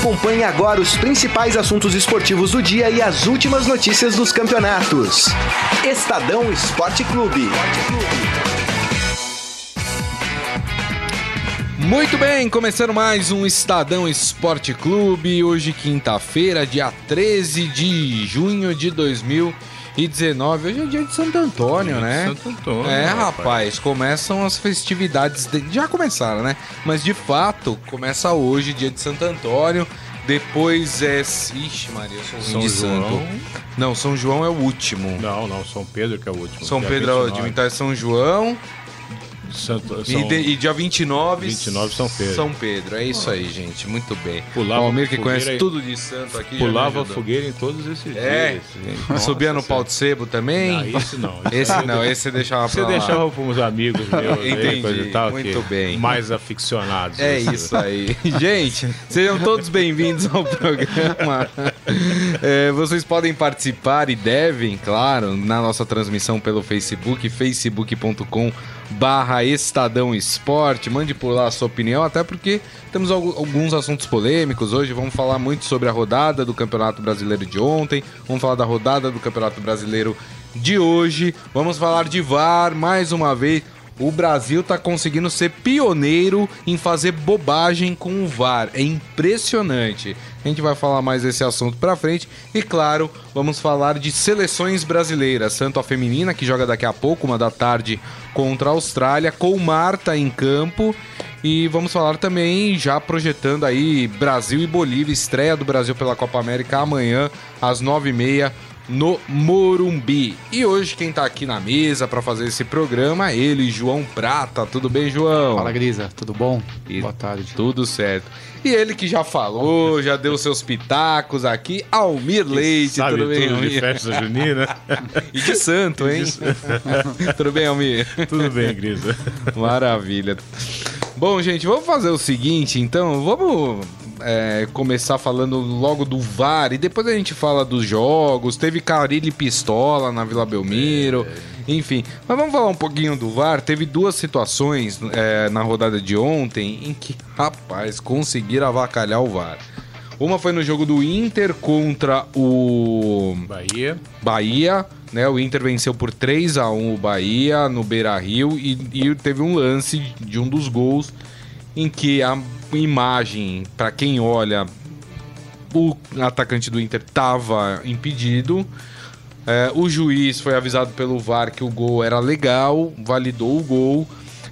Acompanhe agora os principais assuntos esportivos do dia e as últimas notícias dos campeonatos. Estadão Esporte Clube. Muito bem, começando mais um Estadão Esporte Clube. Hoje, quinta-feira, dia 13 de junho de 2019. Hoje é dia de Santo Antônio, Dia de né? Santo Antônio, É, rapaz. rapaz, começam as festividades. de- Já começaram, né? Mas de fato, começa hoje, dia de Santo Antônio. Depois é. Ixi, Maria, eu sou São João. santo. Não, São João é o último. Não, não, São Pedro que é o último. São Pedro é o 29. último, então é São João. Santo, E, São... de- e dia 29, 29 São Pedro. São Pedro, é isso aí, gente. Muito bem. Pulava o Almir que conhece e- tudo de santo aqui. Pulava fogueira em todos esses É. dias. Subia no pau de sebo também. Não, isso não. Isso Esse aí não, esse você deixava pra Você lá. deixava para uns amigos meus, aí, Entendi, e tal, muito bem. mais aficionados. É assim. isso aí. Gente, sejam todos bem-vindos ao programa. É, vocês podem participar e devem, claro, na nossa transmissão pelo Facebook, facebook.com barra Estadão Esporte. Mande por lá a sua opinião, até porque temos algu- alguns assuntos polêmicos. Hoje vamos falar muito sobre a rodada do Campeonato Brasileiro de ontem. Vamos falar da rodada do Campeonato Brasileiro de hoje. Vamos falar de VAR mais uma vez. O Brasil tá conseguindo ser pioneiro em fazer bobagem com o VAR. É impressionante. A gente vai falar mais desse assunto pra frente. E claro, vamos falar de seleções brasileiras. Tanto a feminina, que joga daqui a pouco, uma da tarde, contra a Austrália, com Marta em campo. E vamos falar também, já projetando aí Brasil e Bolívia, estreia do Brasil pela Copa América amanhã, às nove e meia no Morumbi. E hoje quem tá aqui na mesa para fazer esse programa é ele, João Prata. Tudo bem, João? Fala, Grisa, tudo bom? E- Boa tarde. Tudo certo. E ele que já falou, já deu seus pitacos aqui, Almir Leite. Sabe tudo bem, tudo de Almir? festa junina? E de santo, hein? tudo bem, Almir? tudo bem, Grisa. Maravilha. Bom, gente, vamos fazer o seguinte, então. Vamos é, começar falando logo do VAR e depois a gente fala dos jogos. Teve Carilli Pistola na Vila Belmiro. Enfim, mas vamos falar um pouquinho do VAR. Teve duas situações é, na rodada de ontem em que, rapaz, conseguiram avacalhar o VAR. Uma foi no jogo do Inter contra o Bahia. Bahia, né? O Inter venceu por 3 a 1 o Bahia no Beira-Rio e, e teve um lance de um dos gols em que a imagem, para quem olha, o atacante do Inter estava impedido. É, o juiz foi avisado pelo VAR que o gol era legal, validou o gol.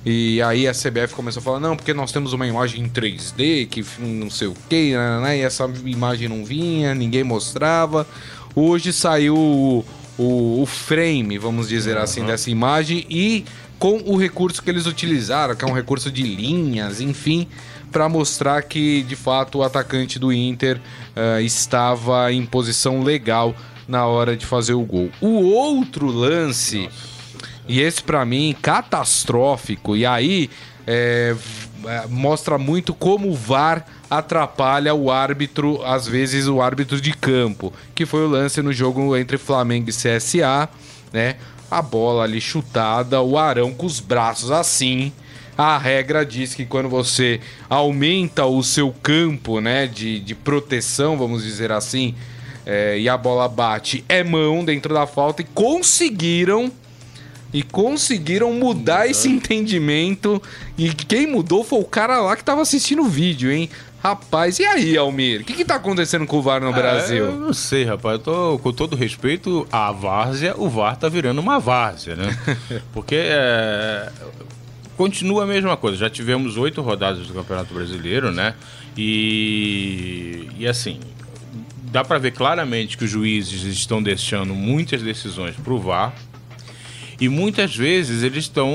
E aí a CBF começou a falar, não, porque nós temos uma imagem em 3D, que não sei o que, e essa imagem não vinha, ninguém mostrava. Hoje saiu o, o- o frame, vamos dizer assim, dessa imagem e com o recurso que eles utilizaram, que é um recurso de linhas, enfim, para mostrar que de fato o atacante do Inter eh, estava em posição legal na hora de fazer o gol. O outro lance, e esse pra mim catastrófico, e aí é, mostra muito como o VAR atrapalha o árbitro, às vezes o árbitro de campo, que foi o lance no jogo entre Flamengo e CSA, né? A bola ali chutada, o Arão com os braços assim. A regra diz que quando você aumenta o seu campo, né, de, de proteção, vamos dizer assim, é, e a bola bate, é mão dentro da falta e conseguiram e conseguiram mudar esse entendimento. E quem mudou foi o cara lá que tava assistindo o vídeo, hein? Rapaz, e aí, Almir? O que, que tá acontecendo com o VAR no É, eu Brasil? não sei, rapaz. Eu tô, com todo respeito à várzea, o VAR tá virando uma várzea, né? Porque é, continua a mesma coisa. Já tivemos oito rodadas do Campeonato Brasileiro, né? E, e assim, dá para ver claramente que os juízes estão deixando muitas decisões pro VAR. E muitas vezes eles estão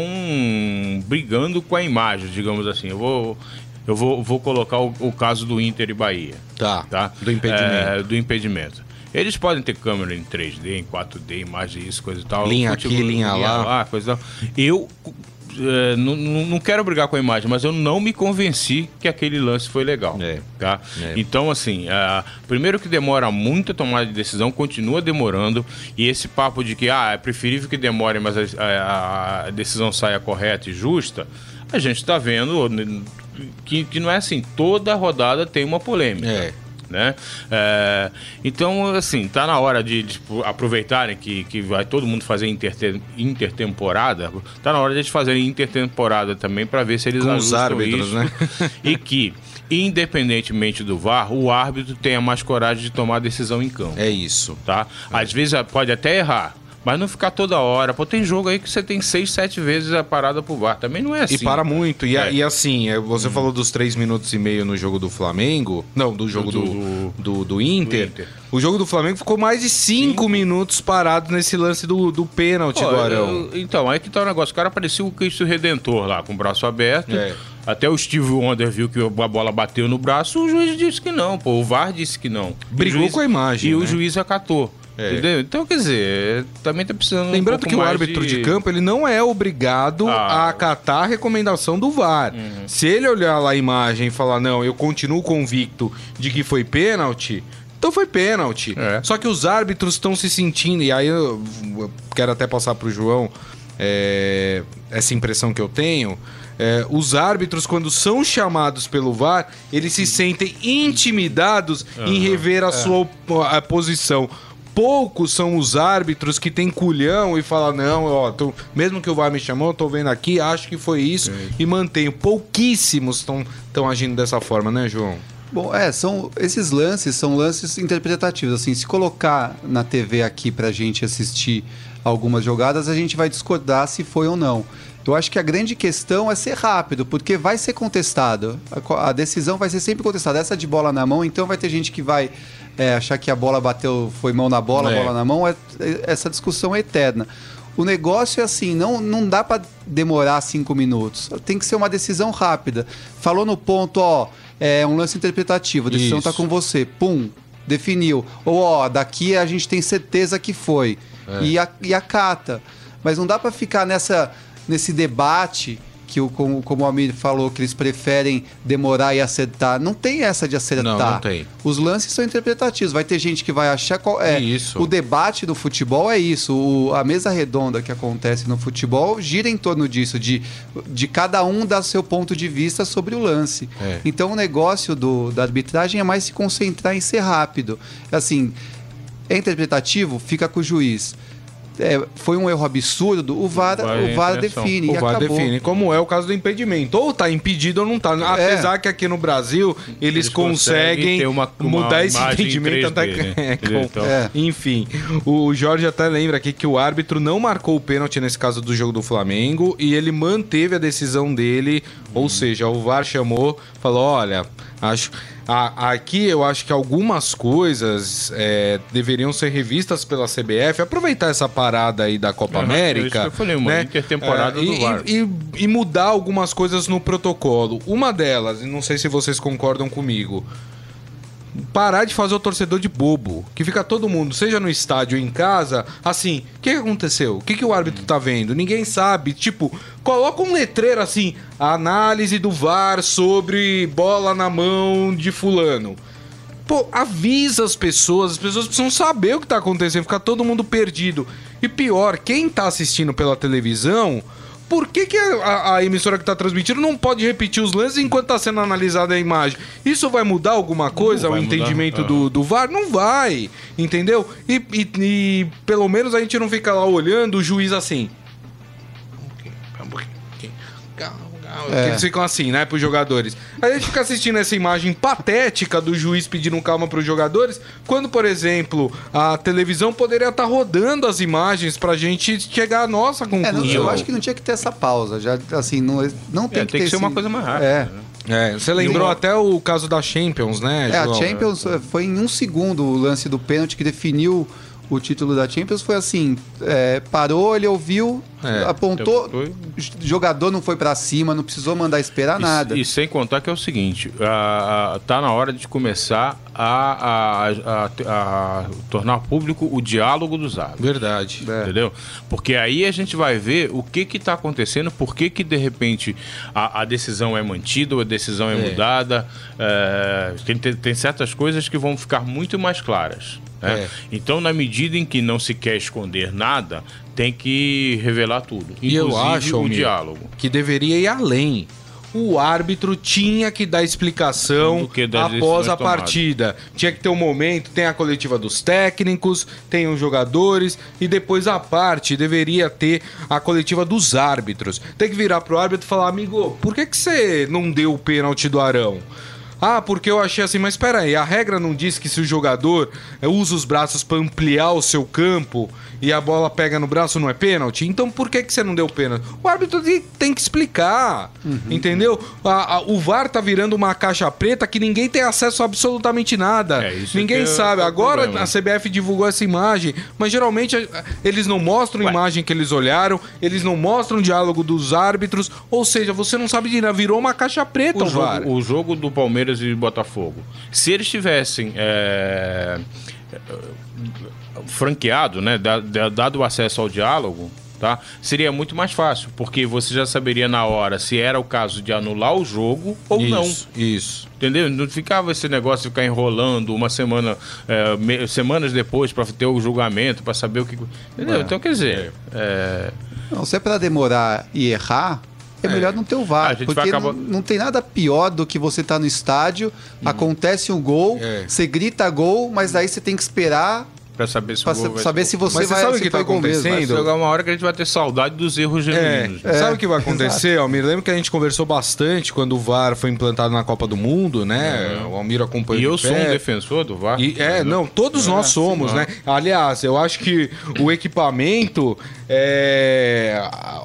brigando com a imagem, digamos assim. Eu vou, eu vou, vou colocar o, o caso do Inter e Bahia Tá, tá? do impedimento. É, do impedimento. Eles podem ter câmera em 3D, em 4D, imagem isso, coisa e tal. Linha aqui, linha lá. coisa e tal. Eu é, não- não quero brigar com a imagem, mas eu não me convenci que aquele lance foi legal. É. Tá? É. Então, assim, primeiro que demora muito a tomada de decisão, continua demorando. E esse papo de que ah, é preferível que demore, mas a, a- a decisão saia correta e justa, a gente está vendo que, que não é assim. Toda rodada tem uma polêmica. É. Né? É, então, assim, tá na hora de, de tipo, aproveitarem que, que vai todo mundo fazer intertem intertemporada, tá na hora de eles fazerem intertemporada também para ver se eles Com os árbitros, isso. né? e que, independentemente do VAR, o árbitro tenha mais coragem de tomar a decisão em campo. É isso. Tá? Às vezes pode até errar, mas não ficar toda hora. Pô, tem jogo aí que você tem seis, sete vezes a parada pro VAR. Também não é assim. E para muito. E, É. e assim, é, você falou dos três minutos e meio no jogo do Flamengo. Não, do jogo do, Do- do, do, Inter. Inter. O jogo do Flamengo ficou mais de cinco, minutos parado nesse lance do, do pênalti Pô, do Arão. eu- então, aí que tá o negócio. O cara parecia o Cristo Redentor lá, com o braço aberto. É. Até o Steve Wonder viu que a bola bateu no braço, o juiz disse que não, pô. O VAR disse que não. Brigou juiz- com a imagem, E né? o juiz acatou. É. Entendeu? Então, quer dizer, também tá precisando. um Lembrando pouco que o árbitro de... campo ele não é obrigado Ah. a acatar a recomendação do VAR. Se ele olhar lá a imagem e falar, não, eu continuo convicto de que foi pênalti, então foi pênalti. É. Só que os árbitros estão se sentindo, e aí eu quero até passar pro João é, essa impressão que eu tenho. é, os árbitros, quando são chamados pelo VAR, eles se sentem intimidados em rever a sua op- a posição. Poucos são os árbitros que têm culhão e falam, não, ó, tô- mesmo que o VAR me chamou, eu tô vendo aqui, acho que foi isso, e mantenho. Pouquíssimos estão agindo dessa forma, né, João? Bom, é, são esses lances são lances interpretativos. Assim, se colocar na TV aqui pra gente assistir algumas jogadas, a gente vai discordar se foi ou não. Eu acho que a grande questão é ser rápido, porque vai ser contestado. A A, decisão vai ser sempre contestada. Essa de bola na mão, então vai ter gente que vai é, achar que a bola bateu, foi mão na bola, É. bola na mão. É- é- essa discussão é eterna. O negócio é assim, não, não dá pra demorar cinco minutos. Tem que ser uma decisão rápida. Falou no ponto, ó, é um lance interpretativo, a decisão Isso. tá com você. Pum, definiu. Ou, ó, daqui a gente tem certeza que foi. E, a, e acata. Mas não dá pra ficar nessa, nesse debate que, o, como, como o Amir falou, que eles preferem demorar e acertar. Não tem essa de acertar. Não, não tem. Os lances são interpretativos. Vai ter gente que vai achar qual é. Isso. O debate do futebol é isso. O- a mesa redonda que acontece no futebol gira em torno disso, de, de cada um dar seu ponto de vista sobre o lance. É. Então o negócio do, da arbitragem é mais se concentrar em ser rápido. Assim, é interpretativo, fica com o juiz. É, foi um erro absurdo, o VAR, o VAR define. o e VAR acabou. define, como é o caso do impedimento. Ou tá impedido ou não tá. Apesar que aqui no Brasil eles, Eles conseguem, uma- uma mudar esse entendimento 3D, até né? é, com- Então. É. Enfim, o Jorge até lembra aqui que o árbitro não marcou o pênalti nesse caso do jogo do Flamengo e ele manteve a decisão dele, ou seja, o VAR chamou, falou: olha, acho. a- aqui eu acho que algumas coisas é, deveriam ser revistas pela CBF, aproveitar essa parada aí da Copa Aham, América. é eu falei, uma né? intertemporada É, do e- VAR. e, e mudar algumas coisas no protocolo. Uma delas, e não sei se vocês concordam comigo, parar de fazer o torcedor de bobo. Que fica todo mundo, seja no estádio ou em casa, assim, o que, aconteceu? O que, que o árbitro tá vendo? Ninguém sabe. Tipo, coloca um letreiro assim, análise do VAR sobre bola na mão de fulano. Pô, avisa as pessoas, as pessoas precisam saber o que tá acontecendo, ficar todo mundo perdido. E pior, quem tá assistindo pela televisão, por que, que a, a emissora que tá transmitindo não pode repetir os lances enquanto tá sendo analisada a imagem? Isso vai mudar alguma coisa, o mudar. entendimento Ah. do, do VAR? Não vai, entendeu? E, e- e pelo menos a gente não fica lá olhando o juiz assim. Calma calma. É. Eles ficam assim, né, pros jogadores. Aí a gente fica assistindo essa imagem patética do juiz pedindo calma pros jogadores, quando, por exemplo, a televisão poderia estar rodando as imagens pra gente chegar à nossa É, conclusão. não, eu acho que não tinha que ter essa pausa. Já, assim, não, não tem É, que tem ter que ser uma esse- coisa mais rápida. É. né? É, você lembrou uma- até o caso da Champions, né, É, a João? Champions eh, foi em um segundo o lance do pênalti que definiu o título da Champions. Foi assim: é, parou, ele ouviu, É, apontou, o jogador não foi pra cima, não precisou mandar esperar E- nada. E, sem contar que é o seguinte, a, a- tá na hora de começar a, a- a- a tornar público o diálogo dos árbitros. Verdade. É. Entendeu? Porque aí a gente vai ver o que que tá acontecendo, por que que de repente a, a decisão é mantida ou a decisão é, É. mudada. É, tem, tem- certas coisas que vão ficar muito mais claras. né? É. Então, na medida em que não se quer esconder nada, tem que revelar tudo. E eu inclusive acho, o diálogo. que deveria ir além. O árbitro tinha que dar explicação que após a tomadas. partida. Tinha que ter um momento, tem a coletiva dos técnicos, tem os jogadores e depois a parte deveria ter a coletiva dos árbitros. Tem que virar pro árbitro e falar, amigo, por que, que você não deu o pênalti do Arão? Ah, porque eu achei assim, mas espera aí, a regra não diz que se o jogador eh, usa os braços para ampliar o seu campo e a bola pega no braço não é pênalti? Então por que, que você não deu pênalti? O árbitro tem- tem que explicar, entendeu? A- a- o VAR tá virando uma caixa preta que ninguém tem acesso a absolutamente nada. É, isso ninguém é sabe. o Agora problema. a CBF divulgou essa imagem, mas geralmente eh, eles não mostram a imagem que eles olharam, eles não mostram o diálogo dos árbitros, ou seja, você não sabe de nada, virou uma caixa preta o, o VAR. jogo, o jogo do Palmeiras e Botafogo. Se eles tivessem é, é, franqueado, né, da- da- dado acesso ao diálogo, tá, seria muito mais fácil, porque você já saberia na hora se era o caso de anular o jogo ou não. Isso, isso. Entendeu? Não ficava esse negócio de ficar enrolando uma semana, é, me- semanas depois para ter o julgamento, para saber o que. Entendeu? Então, quer dizer, é, Não, se é pra demorar e errar, é, melhor não ter o VAR. Porque acabar- não, não tem nada pior do que você tá no estádio, acontece um gol, É. você grita gol, mas daí você tem que esperar para saber se pra o gol vai saber ser- se você Mas você vai sabe o que tá mesmo. acontecendo? Vai chegar uma hora que a gente vai ter saudade dos erros É, genuínos. né? sabe o que vai acontecer, Almir? Lembra que a gente conversou bastante quando o VAR foi implantado na Copa do Mundo, né? O Almir acompanhou E eu sou um defensor do VAR. E, é, não, todos nós somos, sim, né? Aliás, eu acho que o equipamento, é, a,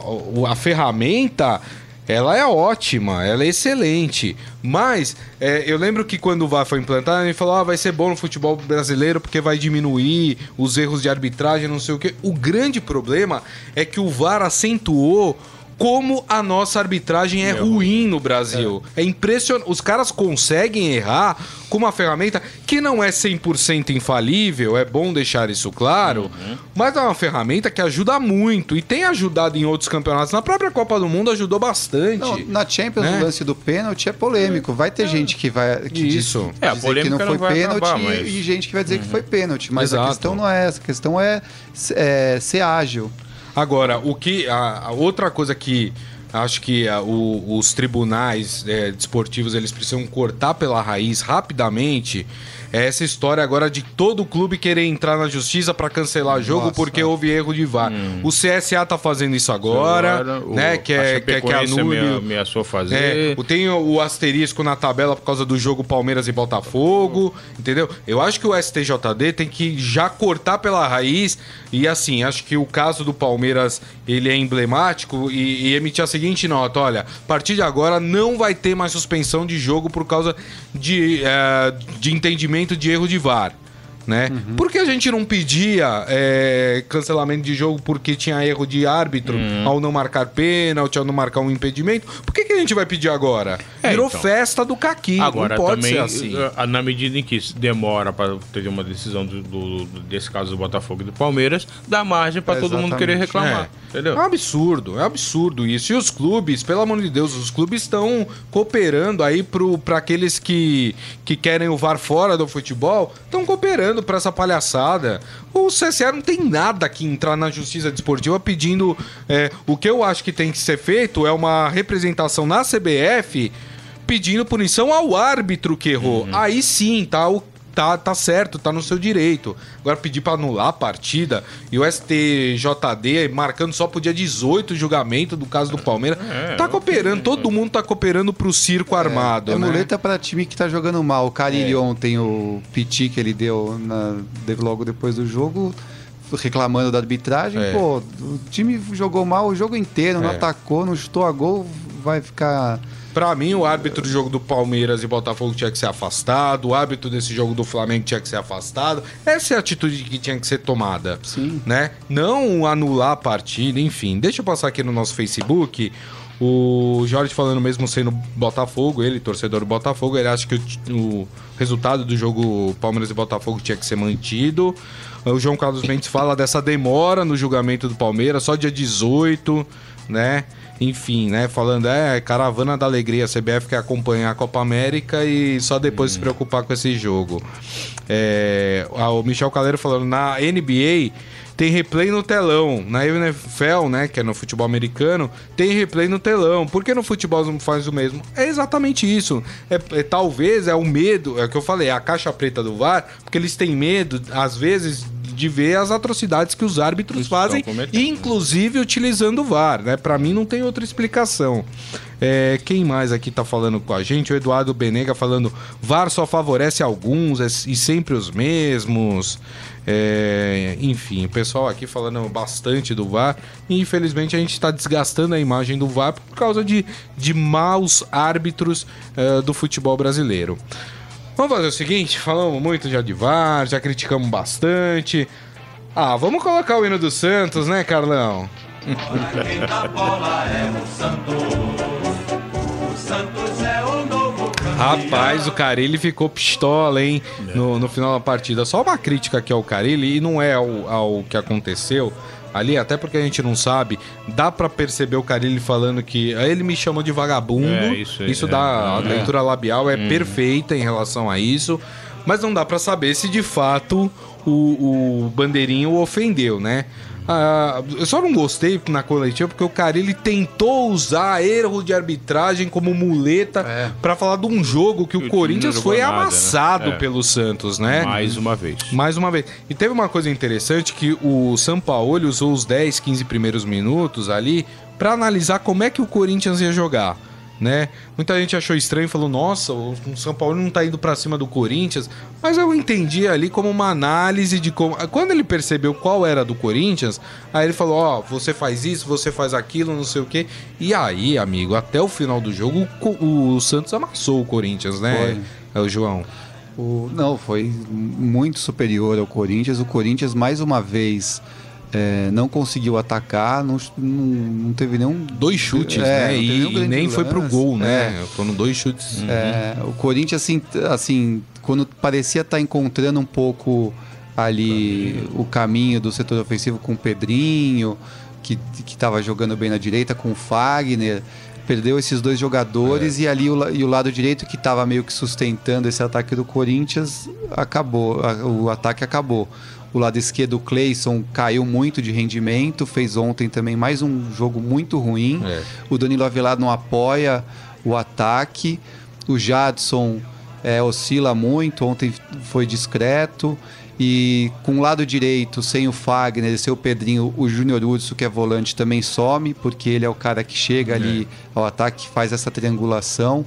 a ferramenta, ela é ótima, ela é excelente. Mas é, eu lembro que quando o VAR foi implantado, ele falou: ah, vai ser bom no futebol brasileiro porque vai diminuir os erros de arbitragem, não sei o quê. O grande problema é que o VAR acentuou. Como a nossa arbitragem é ruim no Brasil. É, impressionante. Os caras conseguem errar com uma ferramenta que não é 100% infalível, é bom deixar isso claro, mas é uma ferramenta que ajuda muito e tem ajudado em outros campeonatos. Na própria Copa do Mundo ajudou bastante. Não, na Champions, Né? o lance do pênalti é polêmico. Vai ter gente que vai que Isso. diz, É, a dizer que não não foi vai pênalti acabar, e- mas- e gente que vai dizer que foi pênalti. Mas Exato. a questão não é essa. A questão é, é ser ágil. Agora, o que a, a outra coisa que acho que a, o- os tribunais é, desportivos eles precisam cortar pela raiz rapidamente é essa história agora de todo clube querer entrar na justiça para cancelar jogo Nossa. porque houve erro de VAR. O CSA tá fazendo isso agora, o- né? Que a é, que, é- que Chapecoense anule. amea- ameaçou É, fazer. o- tem o, o asterisco na tabela por causa do jogo Palmeiras e Botafogo, entendeu? Eu acho que o STJD tem que já cortar pela raiz e assim, acho que o caso do Palmeiras ele é emblemático e, e emitir a seguinte nota, olha, a partir de agora não vai ter mais suspensão de jogo por causa de, eh, de entendimento de erro de VAR. Né? Uhum. Por que a gente não pedia é, cancelamento de jogo porque tinha erro de árbitro Uhum. ao não marcar pênalti, ao não marcar um impedimento? Por que, que a gente vai pedir agora? É, Virou então. festa do Caqui. Agora não pode também, ser assim. eh, na medida em que demora para ter uma decisão do, do- desse caso do Botafogo e do Palmeiras, dá margem para É, todo mundo querer reclamar. É. Entendeu? É um absurdo, é um absurdo isso. E os clubes, pelo amor de Deus, os clubes estão cooperando aí para aqueles que, que querem o VAR fora do futebol, estão cooperando para essa palhaçada. O CSA não tem nada que entrar na justiça desportiva pedindo. é, o que eu acho que tem que ser feito é uma representação na CBF pedindo punição ao árbitro que errou. Aí sim, tá o tá, tá certo, tá no seu direito. Agora pedir pra anular a partida e o STJD marcando só pro dia 18 o julgamento do caso do Palmeiras. É, tá eu- cooperando, todo mundo tá cooperando pro circo armado, é né? muleta para time que tá jogando mal. O Carilli É. ontem, o piti que ele deu na, logo depois do jogo, reclamando da arbitragem. É. Pô, o time jogou mal o jogo inteiro, não É. atacou, não chutou a gol, vai ficar. Pra mim, o árbitro do jogo do Palmeiras e Botafogo tinha que ser afastado, o árbitro desse jogo do Flamengo tinha que ser afastado. Essa é a atitude que tinha que ser tomada. Sim. Né? Não anular a partida, enfim. Deixa eu passar aqui no nosso Facebook. O Jorge falando mesmo sendo Botafogo, ele, torcedor do Botafogo, ele acha que o, o resultado do jogo Palmeiras e Botafogo tinha que ser mantido. O João Carlos Mendes fala dessa demora no julgamento do Palmeiras, só dia 18, né? Enfim, né? Falando, é, caravana da alegria, a CBF quer acompanhar a Copa América e só depois se preocupar com esse jogo. É, o Michel Caleiro falando, na NBA tem replay no telão. Na NFL, né, que é no futebol americano, tem replay no telão. Por que no futebol não faz o mesmo? É exatamente isso. É, é, talvez é o medo, é o que eu falei, é a caixa preta do VAR, porque eles têm medo, às vezes, de ver as atrocidades que os árbitros Isso, fazem, cometendo. inclusive utilizando o VAR, né? Para mim não tem outra explicação. É, quem mais aqui tá falando com a gente? O Eduardo Benega falando: VAR só favorece alguns é- e sempre os mesmos. É, enfim, o pessoal aqui falando bastante do VAR. E infelizmente a gente está desgastando a imagem do VAR por causa de, de maus árbitros é, do futebol brasileiro. Vamos fazer o seguinte: falamos muito já de VAR, já criticamos bastante. Ah, vamos colocar o hino do Santos, né, Carlão? Rapaz, o Carilli ficou pistola, hein? No, no final da partida. Só uma crítica aqui ao Carilli, e não é ao, ao que aconteceu ali, até porque a gente não sabe. Dá pra perceber o Carilli falando que. aí Ele me chamou de vagabundo. É, isso isso é. dá. A É. leitura labial é perfeita em relação a isso. Mas não dá pra saber se de fato o, o Bandeirinho o ofendeu, né? Ah, eu só não gostei na coletiva porque o Carilli tentou usar erro de arbitragem como muleta É. pra falar de um jogo que o, o Corinthians foi nada, né? amassado É. pelo Santos, né? Mais uma vez. Mais uma vez. E teve uma coisa interessante que o Sampaoli usou os 10, 15 primeiros minutos ali pra analisar como é que o Corinthians ia jogar, né? Muita gente achou estranho e falou: "Nossa, o São Paulo não tá indo pra cima do Corinthians". Mas eu entendi ali como uma análise de como quando ele percebeu qual era do Corinthians, aí ele falou: "Ó, você faz isso, você faz aquilo, não sei o quê". E aí, amigo, até o final do jogo o o, Santos amassou o Corinthians, né? É o João. O- não, foi muito superior ao Corinthians. O Corinthians, mais uma vez, é, não conseguiu atacar, não, não, não teve nenhum. dois chutes, É, né? E, nem foi pro lance. gol, né? Foram dois chutes. É, o Corinthians, assim, assim, quando parecia estar encontrando um pouco ali o caminho do setor ofensivo com o Pedrinho, que estava jogando bem na direita, com o Fagner. Perdeu esses dois jogadores e ali o, e o lado direito que estava meio que sustentando esse ataque do Corinthians acabou, o ataque acabou. O lado esquerdo, o Cleison caiu muito de rendimento, fez ontem também mais um jogo muito ruim. É. O Danilo Avelar não apoia o ataque. O Jadson é, oscila muito, ontem foi discreto. E com o lado direito, sem o Fagner e sem o Pedrinho, o Júnior Urso, que é volante, também some, porque ele é o cara que chega ali ao ataque, que faz essa triangulação.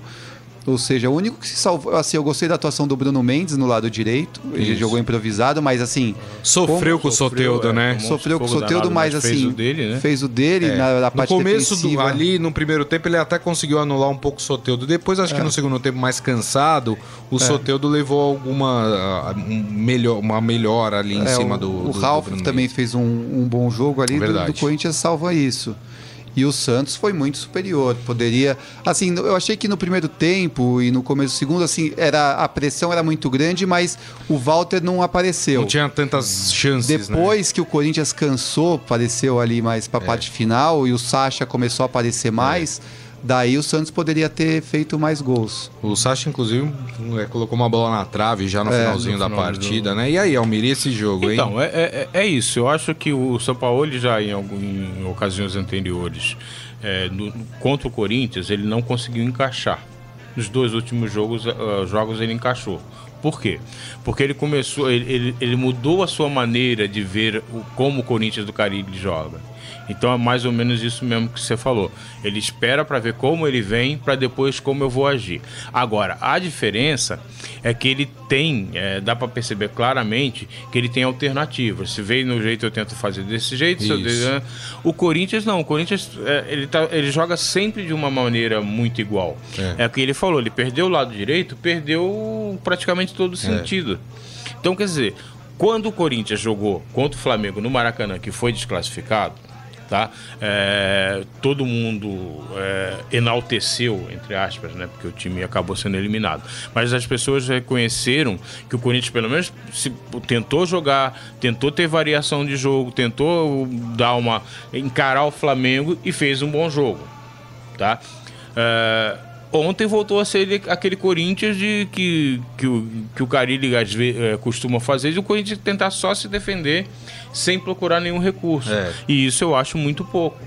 Ou seja, o único que se salvou. Assim, eu gostei da atuação do Bruno Mendes no lado direito. Ele Isso. jogou improvisado, mas assim. Sofreu com o Soteudo, é, né? Sofreu com o Soteudo, mas mas assim. fez o dele, né? Fez o dele É. na, na No parte começo, do, ali no primeiro tempo, ele até conseguiu anular um pouco o Soteudo. Depois, acho É. que no segundo tempo, mais cansado, o Soteudo levou alguma ah, um melhor, uma melhora ali em É, cima o, do. O do- Ralf do Bruno também Mendes. fez um, um bom jogo ali do, Verdade. do Corinthians salva isso. E o Santos foi muito superior. Poderia. Assim, eu achei que no primeiro tempo e no começo do segundo, assim, era, a pressão era muito grande, mas o Walter não apareceu. Não tinha tantas chances, né? Depois que o Corinthians cansou, apareceu ali mais É. pra parte final e o Sacha começou a aparecer mais, daí o Santos poderia ter feito mais gols. O Sacha, inclusive, é, colocou uma bola na trave já no É, finalzinho no da final do partida, né? E aí, Almir, esse jogo, hein? Então, é, é, é isso. Eu acho que o São Paulo já em, algum- em ocasiões anteriores é, no- contra o Corinthians ele não conseguiu encaixar. Nos dois últimos jogos, ah, jogos ele encaixou. Por quê? Porque ele começou, ele, ele, ele mudou a sua maneira de ver o, como o Corinthians do Caribe joga. Então é mais ou menos isso mesmo que você falou. Ele espera para ver como ele vem, para depois como eu vou agir. Agora, a diferença é que ele tem, é, dá para perceber claramente que ele tem alternativas. Se veio no jeito, eu tento fazer desse jeito. se eu- né? O Corinthians não. O Corinthians é, ele, tá- ele joga sempre de uma maneira muito igual. É. É. o que ele falou. Ele perdeu o lado direito, perdeu praticamente todo o sentido. Então, quer dizer, quando o Corinthians jogou contra o Flamengo no Maracanã, que foi desclassificado, tá? É, todo mundo é, enalteceu, entre aspas, né? Porque o time acabou sendo eliminado. Mas as pessoas reconheceram que o Corinthians, pelo menos, se, tentou jogar, tentou ter variação de jogo, tentou dar uma. encarar o Flamengo e fez um bom jogo. Tá? É, ontem voltou a ser ele- aquele Corinthians de que, que, o, que o Carilli às eh, costuma fazer, de o Corinthians tentar só se defender sem procurar nenhum recurso. É. E isso eu acho muito pouco.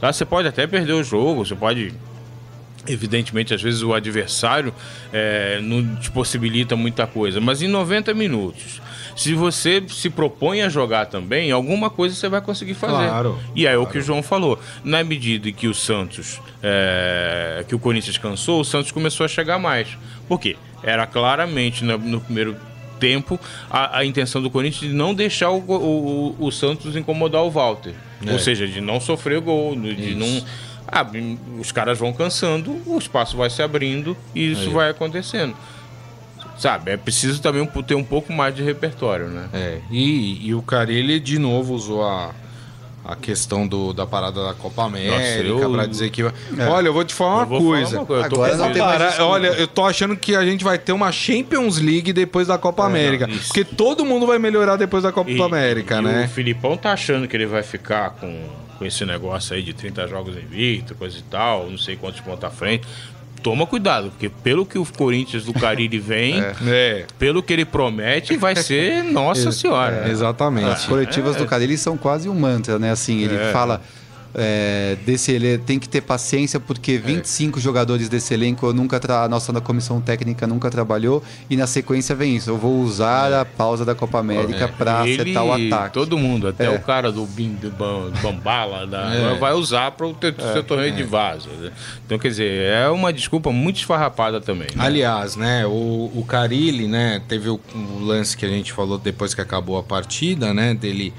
Tá? Você pode até perder o jogo, você pode. Evidentemente, às vezes o adversário eh, não te possibilita muita coisa, mas em 90 minutos, se você se propõe a jogar também, alguma coisa você vai conseguir fazer. Claro, E aí é o que o João falou. Na medida que o Santos, é, que o Corinthians cansou, o Santos começou a chegar mais. Por quê? Era claramente no, no primeiro tempo a, a intenção do Corinthians de não deixar o, o, o- o Santos incomodar o Walter. É. Ou seja, de não sofrer gol, de Isso. não. Ah, os caras vão cansando, o espaço vai se abrindo e isso Aí. vai acontecendo. Sabe, é preciso também ter um pouco mais de repertório, né? É, e, e o Carilli de novo usou a, a questão do, da parada da Copa América eu- pra dizer que. Olha, eu vou te falar uma vou falar coisa. uma coisa, eu tô Agora não medo. tem mais Cara, desculpa. olha, eu tô achando que a gente vai ter uma Champions League depois da Copa América. não, isso. porque todo mundo vai melhorar depois da Copa E- América, e né? O Filipão tá achando que ele vai ficar com, com esse negócio aí de 30 jogos invicto, coisa e tal, não sei quantos pontos à frente. Toma cuidado, porque pelo que o Corinthians do Cariri vem, É, pelo que ele promete, vai ser Nossa Senhora. exatamente. As coletivas do Carilli são quase um mantra, né? Assim, ele É. fala é, desse ele tem que ter paciência porque 25 jogadores desse elenco eu nunca tra- a nossa da comissão técnica nunca trabalhou e na sequência vem isso. Eu vou usar a pausa da Copa América para Ele, acertar o ataque. Todo mundo, até É. o cara do, Bim- do Bam- Bambala, da, É. vai usar para o teu- seu torneio de vaso. né? Então, quer dizer, é uma desculpa muito esfarrapada também. né? Aliás, né, o, o Carilli, né, teve o, o lance que a gente falou depois que acabou a partida, né, dele,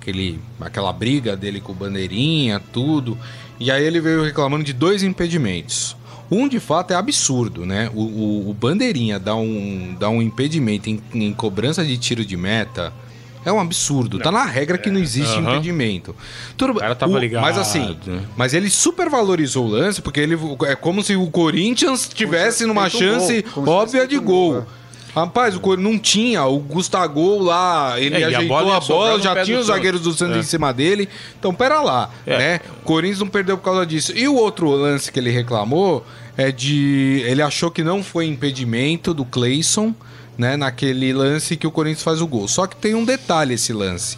aquele, aquela briga dele com o Bandeirinha, tudo, e aí ele veio reclamando de dois impedimentos. Um, de fato, é absurdo, né, o, o, o Bandeirinha dá um, dá um impedimento em, em cobrança de tiro de meta... É um absurdo. Tá na regra que não existe Aham. impedimento. Tudo O cara tava ligado, Mas assim, né? mas ele super valorizou o lance, porque ele é como se o Corinthians tivesse numa um chance óbvia de gol. Rapaz, o Corinthians não tinha, o Gustavo lá, ele É, e a ajeitou bola a bola, já tinha os zagueiros do Santos É. em cima dele. Então, pera lá, É. né? O Corinthians não perdeu por causa disso. E o outro lance que ele reclamou é de. Ele achou que não foi impedimento do Cleison, né? Naquele lance que o Corinthians faz o gol. Só que tem um detalhe esse lance.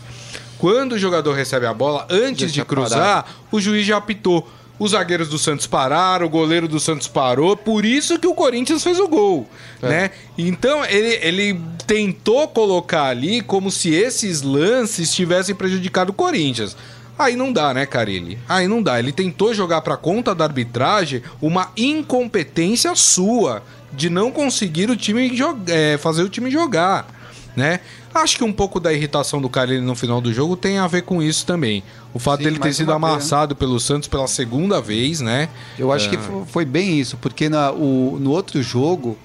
Quando o jogador recebe a bola, antes Deixa de cruzar, o juiz já apitou. Os zagueiros do Santos pararam, o goleiro do Santos parou, por isso que o Corinthians fez o gol, né? Então ele, ele tentou colocar ali como se esses lances tivessem prejudicado o Corinthians. Aí não dá, né, Carilli? Aí não dá. Ele tentou jogar pra conta da arbitragem uma incompetência sua de não conseguir o time é, fazer o time jogar, né? Acho que um pouco da irritação do Carilli no final do jogo tem a ver com isso também. O fato Sim, dele ter sido amassado pelo Santos pela segunda vez, né? Eu acho que fo- foi bem isso, porque na, o, no outro jogo,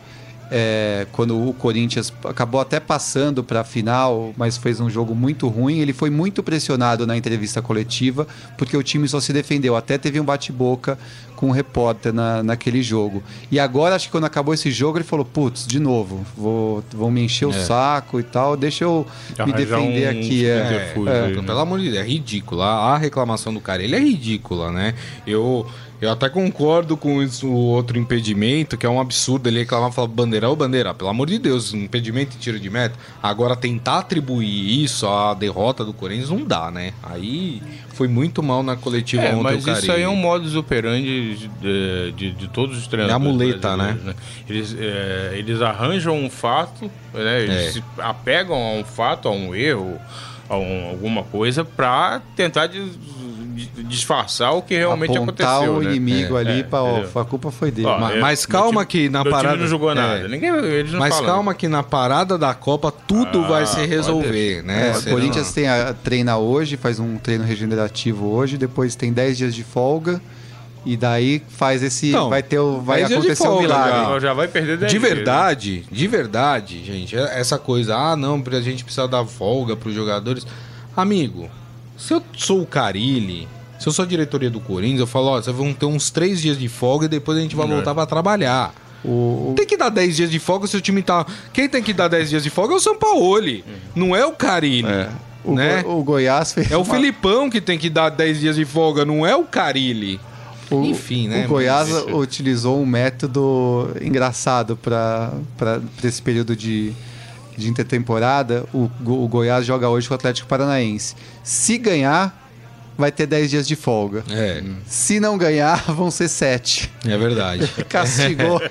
é, quando o Corinthians acabou até passando para a final, mas fez um jogo muito ruim, ele foi muito pressionado na entrevista coletiva, porque o time só se defendeu. Até teve um bate-boca com o repórter na, naquele jogo. E agora, acho que quando acabou esse jogo, ele falou: Putz, de novo, vou, vão me encher o saco e tal, deixa eu me defender um aqui. É, É, aí, né? pelo amor de Deus, é ridícula. A reclamação do cara, ele é ridícula, né? Eu, eu até concordo com isso, o outro impedimento, que é um absurdo ele reclamar e falar, bandeira, ô bandeira, pelo amor de Deus, impedimento e tiro de meta. Agora, tentar atribuir isso à derrota do Corinthians não dá, né? Aí foi muito mal na coletiva É, ontem mas isso aí é um modus operandi de, de, de todos os treinadores. É a muleta, brasileiros, Eles, é, eles arranjam um fato, né? Eles É. se apegam a um fato, a um erro, a um- alguma coisa, para tentar disfarçar o que realmente apontar aconteceu. o né? inimigo É, ali é, para ó, entendeu? a culpa foi dele. Ó, é, mas meu calma time- que na meu time parada- não jogou é. nada. Ninguém, eles não Mas falam. calma que na parada da Copa tudo Ah, vai se pode resolver, né? É, o Corinthians tem a, treina hoje, faz um treino regenerativo hoje, depois tem 10 dias de folga e daí faz esse. Não, vai ter o, vai 10 dias de acontecer um folga milagre. já. Já vai perder 10 De dias, né? verdade, de verdade, gente, é- essa coisa, ah, não, a gente precisa dar folga pros jogadores. Amigo, se eu sou o Carilli, se eu sou a diretoria do Corinthians, eu falo, ó, vocês vão ter uns três dias de folga e depois a gente vai É. voltar pra trabalhar. O, Tem que dar 10 dias de folga se o time tá. Quem tem que dar 10 dias de folga é o Sampaoli, não é o Carilli. o, né? Go- o Goiás fez. É o Filipão que tem que dar 10 dias de folga, não é o Carilli. O, Enfim, né, O Goiás mas- utilizou um método engraçado para esse período de, de intertemporada. O, o Goiás joga hoje com o Atlético Paranaense. Se ganhar, vai ter 10 dias de folga. É, Se não ganhar, vão ser 7. é verdade. Castigou.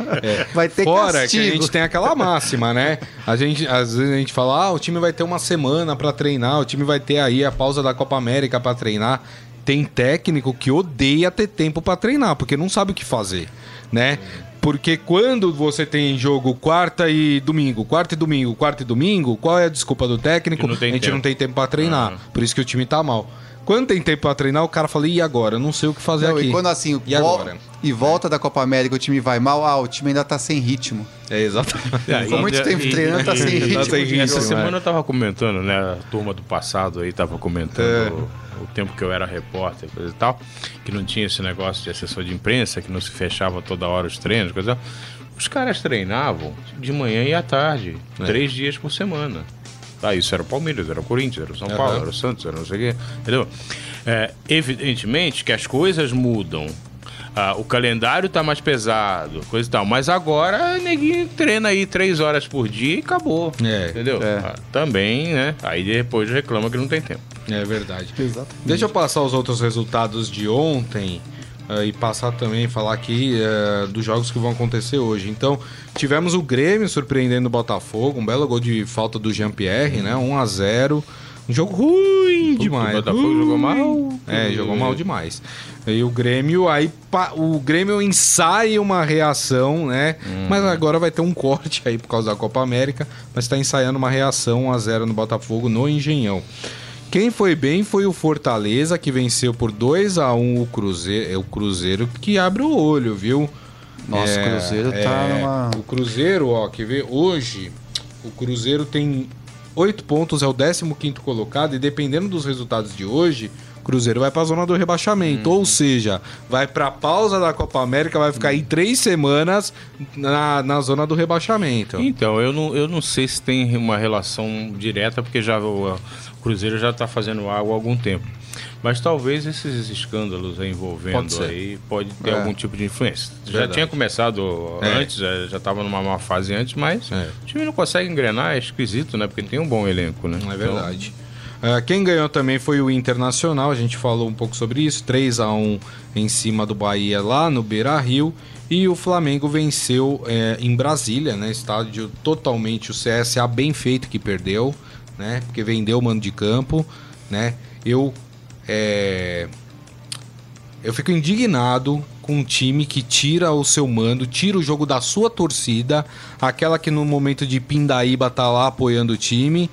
Vai ter Fora castigo. que a gente tem aquela máxima, né? A gente, às vezes a gente fala, ah, o time vai ter uma semana pra treinar, o time vai ter aí a pausa da Copa América pra treinar. Tem técnico que odeia ter tempo pra treinar, porque não sabe o que fazer, né? Porque quando você tem jogo quarta e domingo, quarta e domingo, quarta e domingo, qual é a desculpa do técnico? Que não tem a gente tempo. não tem tempo pra treinar. Ah. Por isso que o time tá mal. Quando tem tempo pra treinar, o cara fala, e agora? Eu não sei o que fazer Não, aqui. e quando assim, E vol- agora? e volta da Copa América, o time vai mal, ah, o time ainda tá sem ritmo. É exatamente. É, Ficou muito tempo treinando, tá sem e- ritmo. Tá sem ritmo, Essa é. semana eu tava comentando, né? A turma do passado aí tava comentando É. o, tempo que eu era repórter, coisa e tal, que não tinha esse negócio de assessor de imprensa, que não se fechava toda hora os treinos, coisa e tal. Os caras treinavam de manhã e à tarde, É. três dias por semana. Tá, isso era o Palmeiras, era o Corinthians, era o São Aham. Paulo, era o Santos, era não sei o quê, entendeu? É, evidentemente que as coisas mudam. Ah, o calendário tá mais pesado, coisa e tal. Mas agora neguinho treina aí três horas por dia e acabou. É. Entendeu? É. Ah, também, né? Aí depois reclama que não tem tempo. É verdade. Exatamente. Deixa eu passar os outros resultados de ontem eh, e passar também falar aqui eh, dos jogos que vão acontecer hoje. Então, tivemos o Grêmio surpreendendo o Botafogo, um belo gol de falta do Jean-Pierre, né? 1 a 0 Um jogo ruim demais. o Botafogo ruim. jogou mal. É, jogou mal demais. E o Grêmio aí o Grêmio ensaia uma reação, né? Mas agora vai ter um corte aí por causa da Copa América, mas está ensaiando uma reação 1 a 0 no Botafogo no Engenhão. Quem foi bem foi o Fortaleza, que venceu por 2 a 1 o Cruzeiro, é o Cruzeiro que abre o olho, viu? Nossa, o Cruzeiro tá numa- O Cruzeiro, ó, quer ver? Hoje, o Cruzeiro tem 8 pontos, é o 15º colocado, e dependendo dos resultados de hoje, o Cruzeiro vai pra zona do rebaixamento. Uhum. Ou seja, vai pra pausa da Copa América, vai ficar aí três semanas na, na zona do rebaixamento. Então, eu não, eu não sei se tem uma relação direta, porque já o Cruzeiro já está fazendo algo há algum tempo. Mas talvez esses escândalos envolvendo Pode aí pode ter É. algum tipo de influência. Já Verdade. tinha começado É. antes, já- já estava numa má fase antes, mas É. o time não consegue engrenar, é esquisito, né? Porque tem um bom elenco, né? É verdade. Ah, quem ganhou também foi o Internacional, a gente falou um pouco sobre isso, 3 a 1 em cima do Bahia lá no Beira-Rio. E o Flamengo venceu é, em Brasília, né? Estádio totalmente o CSA bem feito que perdeu, né? Porque vendeu o mando de campo, né? Eu é, eu fico indignado com um time que tira o seu mando, tira o jogo da sua torcida, aquela que no momento de Pindaíba tá lá apoiando o time,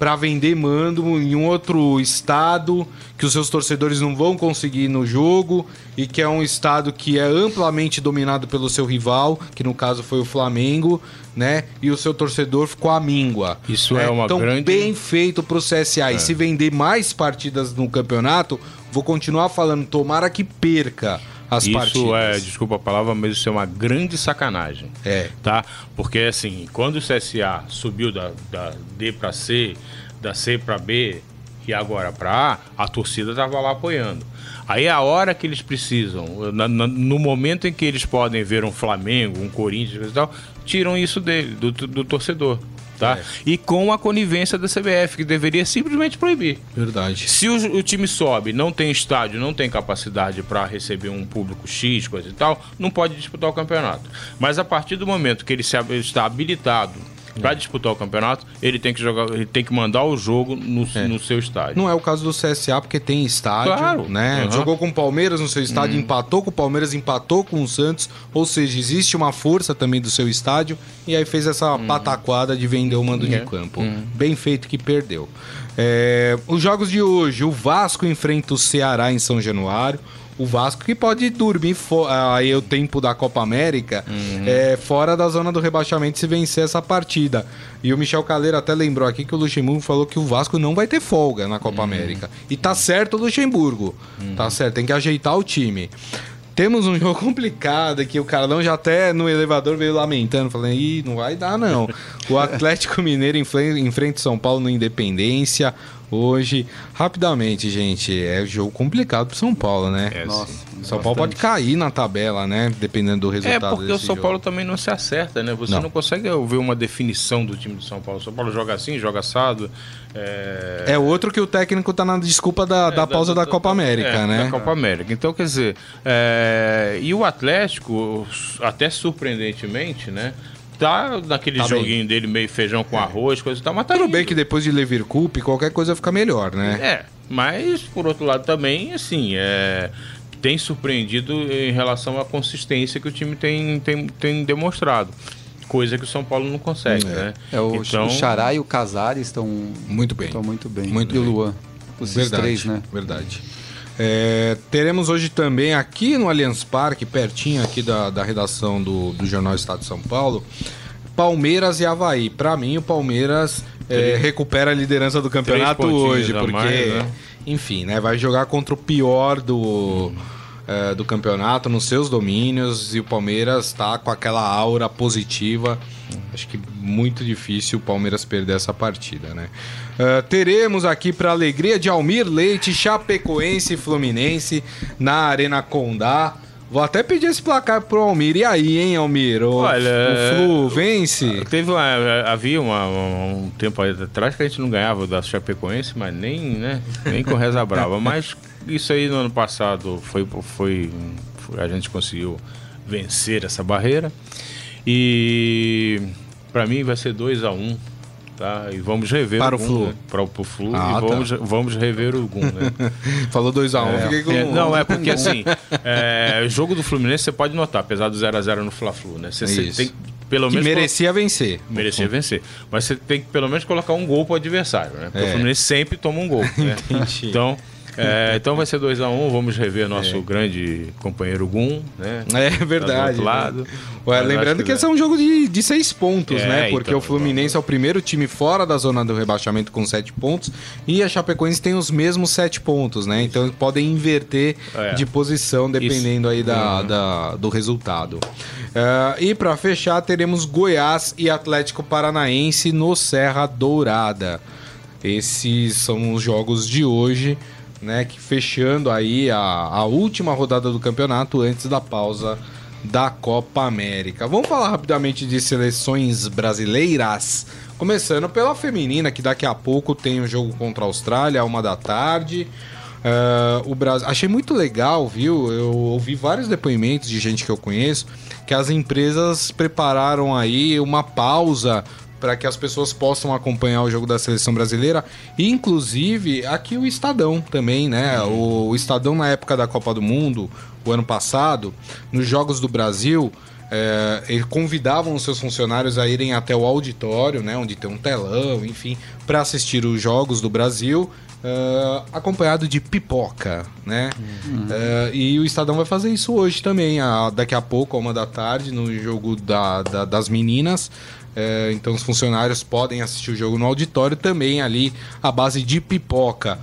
pra vender mando em um outro estado que os seus torcedores não vão conseguir ir no jogo e que é um estado que é amplamente dominado pelo seu rival, que no caso foi o Flamengo, né? E o seu torcedor ficou à míngua. Isso é uma então, grande- bem feito pro CSA. E se vender mais partidas no campeonato, vou continuar falando, tomara que perca as Isso partidas. é, desculpa a palavra, mas isso é uma grande sacanagem. É. Tá? Porque assim, quando o CSA subiu da, da D para C, da C para B e agora para A, a torcida tava lá apoiando. Aí a hora que eles precisam, na- na- no momento em que eles podem ver um Flamengo, um Corinthians e tal, tiram isso dele, do, do torcedor. Tá? É. E com a conivência da CBF, que deveria simplesmente proibir. Verdade. Se o, o time sobe, não tem estádio, não tem capacidade para receber um público X, coisa e tal, não pode disputar o campeonato. Mas a partir do momento que ele se está habilitado para disputar o campeonato, ele tem que jogar, ele tem que mandar o jogo no, no seu estádio. Não é o caso do CSA, porque tem estádio, Claro. né? Uhum. Jogou com o Palmeiras no seu estádio, empatou com o Palmeiras, empatou com o Santos. Ou seja, existe uma força também do seu estádio. E aí fez essa pataquada de vender o mando É. de campo. Bem feito que perdeu. É, os jogos de hoje, o Vasco enfrenta o Ceará em São Januário. O Vasco que pode dormir aí o tempo da Copa América é, fora da zona do rebaixamento se vencer essa partida. E o Michel Caleiro até lembrou aqui que o Luxemburgo falou que o Vasco não vai ter folga na Copa América. E tá certo o Luxemburgo. Tá certo, tem que ajeitar o time. Temos um jogo complicado aqui, o Carlão já até no elevador veio lamentando, falando, ih, não vai dar não. O Atlético Mineiro enfrenta o São Paulo no Independência, hoje. Rapidamente, gente, é jogo complicado pro São Paulo, né? É, Nossa. São Paulo pode cair na tabela, né? Dependendo do É resultado. porque o São jogo. Paulo também não se acerta, né? Você Não. não, consegue ver uma definição do time do São Paulo. O São Paulo joga assim, joga assado. É, É outro que o técnico tá na desculpa da, da pausa da, Copa América, é, né? Da Copa América. Então, quer dizer, é, e o Atlético, até surpreendentemente, né? Tá naquele Tá bem. joguinho dele meio feijão com arroz, coisa e tal, mas tá Tudo indo. bem que depois de Levir Cup, qualquer coisa fica melhor, né? É, mas por outro lado também, assim, é, tem surpreendido em relação à consistência que o time tem, tem, tem demonstrado. Coisa que o São Paulo não consegue, né? É, o, então, o Xará e o Casares estão Muito bem. estão muito bem. Muito e o bem. Luan. Os verdade, três, né? Verdade. É, teremos hoje também aqui no Allianz Parque, pertinho aqui da, da redação do, do Jornal Estado de São Paulo, Palmeiras e Havaí. Pra mim, o Palmeiras é, recupera a liderança do campeonato hoje, porque, mais, né? enfim, né, vai jogar contra o pior do, é, do campeonato nos seus domínios e o Palmeiras tá com aquela aura positiva. Acho que muito difícil o Palmeiras perder essa partida, né? Ah, teremos aqui para alegria de Almir Leite, Chapecoense e Fluminense na Arena Condá. Vou até pedir esse placar pro Almir. E aí, hein, Almir? O, Olha, o Flu vence? Teve uma, havia uma- um tempo atrás que a gente não ganhava da Chapecoense, mas nem, né, nem com reza brava. Mas isso aí no ano passado foi, foi, foi- a gente conseguiu vencer essa barreira. E para mim vai ser 2 a 1 um, tá? E vamos rever Para o Gum, Flu. né? Para o Flu Ah, e tá. vamos, vamos rever o Gum, né? Falou 2x1, um, fiquei com... É, não, é porque assim, é, o jogo do Fluminense você pode notar, apesar do 0x0 no Fla-Flu, né? Você, você tem pelo que menos merecia vencer. merecia vencer. Mas você tem que pelo menos colocar um gol pro adversário, né? Porque É. o Fluminense sempre toma um gol. Né? Então, é, então vai ser 2x1, vamos rever nosso grande companheiro Gum, né? É Tá verdade. outro lado. Ué, Mas lembrando acho que esse é um jogo de, de seis pontos, É, né? Porque então, o Fluminense é o primeiro time fora da zona do rebaixamento com sete pontos e a Chapecoense tem os mesmos sete pontos, né? Então podem inverter É. de posição dependendo aí da, Uhum. da- do resultado. Ah, e para fechar, teremos Goiás e Atlético Paranaense no Serra Dourada. Esses são os jogos de hoje, né? Que fechando aí a, a última rodada do campeonato antes da pausa da Copa América. Vamos falar rapidamente de seleções brasileiras. Começando pela feminina, que daqui a pouco tem o jogo contra a Austrália, uma da tarde. Ah, o Brasil. Achei muito legal, viu? Eu ouvi vários depoimentos de gente que eu conheço que as empresas prepararam aí uma pausa para que as pessoas possam acompanhar o jogo da seleção brasileira, inclusive aqui o Estadão também, né? O, o Estadão na época da Copa do Mundo, o ano passado, nos jogos do Brasil, é, eles convidavam os seus funcionários a irem até o auditório, né, onde tem um telão, enfim, para assistir os jogos do Brasil, é, acompanhado de pipoca, né? É, e o Estadão vai fazer isso hoje também, a- daqui a pouco, a uma da tarde, no jogo da- da- das meninas. É, então os funcionários podem assistir o jogo no auditório também ali à base de pipoca.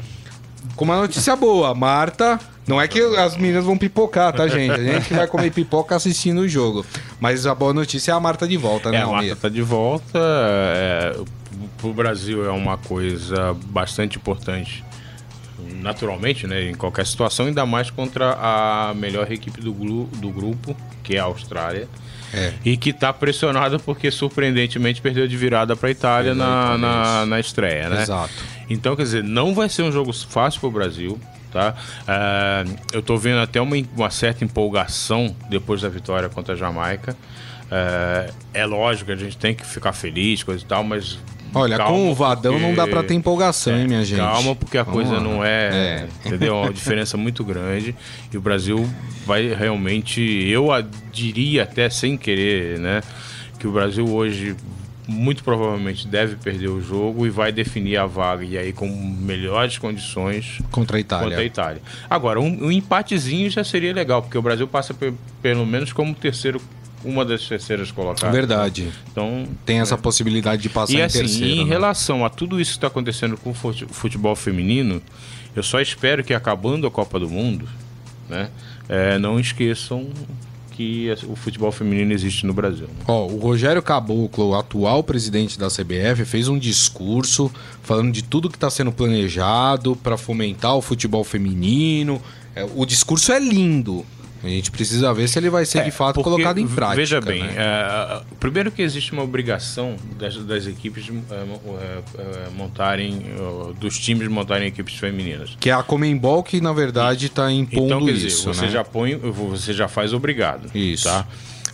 Com uma notícia boa, Marta. Não é que as meninas vão pipocar, tá, gente? A gente vai comer pipoca assistindo o jogo. Mas a boa notícia é a Marta de volta, né, É, a? Marta tá de volta. É, pro Brasil é uma coisa bastante importante. Naturalmente, né? Em qualquer situação, ainda mais contra a melhor equipe do, do grupo, que é a Austrália. É. E que tá pressionada porque, surpreendentemente, perdeu de virada para a Itália na, na, na estreia, né? Exato. Então, quer dizer, não vai ser um jogo fácil para o Brasil, tá? É, eu tô vendo até uma, uma certa empolgação depois da vitória contra a Jamaica. É, é lógico a gente tem que ficar feliz, coisa e tal, mas. Olha, calma, com o Vadão porque- não dá pra ter empolgação, hein, minha gente? Calma, porque a Vamos coisa lá. não é, É. Entendeu? É uma diferença muito grande. E o Brasil vai realmente. Eu diria até sem querer, né? Que o Brasil hoje muito provavelmente deve perder o jogo e vai definir a vaga e aí com melhores condições Contra a Itália. contra a Itália. Agora, um, um empatezinho já seria legal, porque o Brasil passa pe- pelo menos como terceiro, uma das terceiras colocadas. Verdade. Então, Tem essa possibilidade de passar e em assim, terceiro. em né? relação a tudo isso que está acontecendo com o fute- futebol feminino, eu só espero que acabando a Copa do Mundo, né, é, não esqueçam que o futebol feminino existe no Brasil. né? Ó, o Rogério Caboclo, atual presidente da CBF, fez um discurso falando de tudo que está sendo planejado para fomentar o futebol feminino. É, o discurso é lindo. A gente precisa ver se ele vai ser de fato Porque, colocado em prática. Veja bem, né? é, primeiro que existe uma obrigação das, das equipes de, é, é, é, montarem, é, dos times montarem equipes femininas. Que é a Comembol que, na verdade, está impondo Então, quer dizer, isso, você né? já põe, você já faz obrigado. Isso. Tá?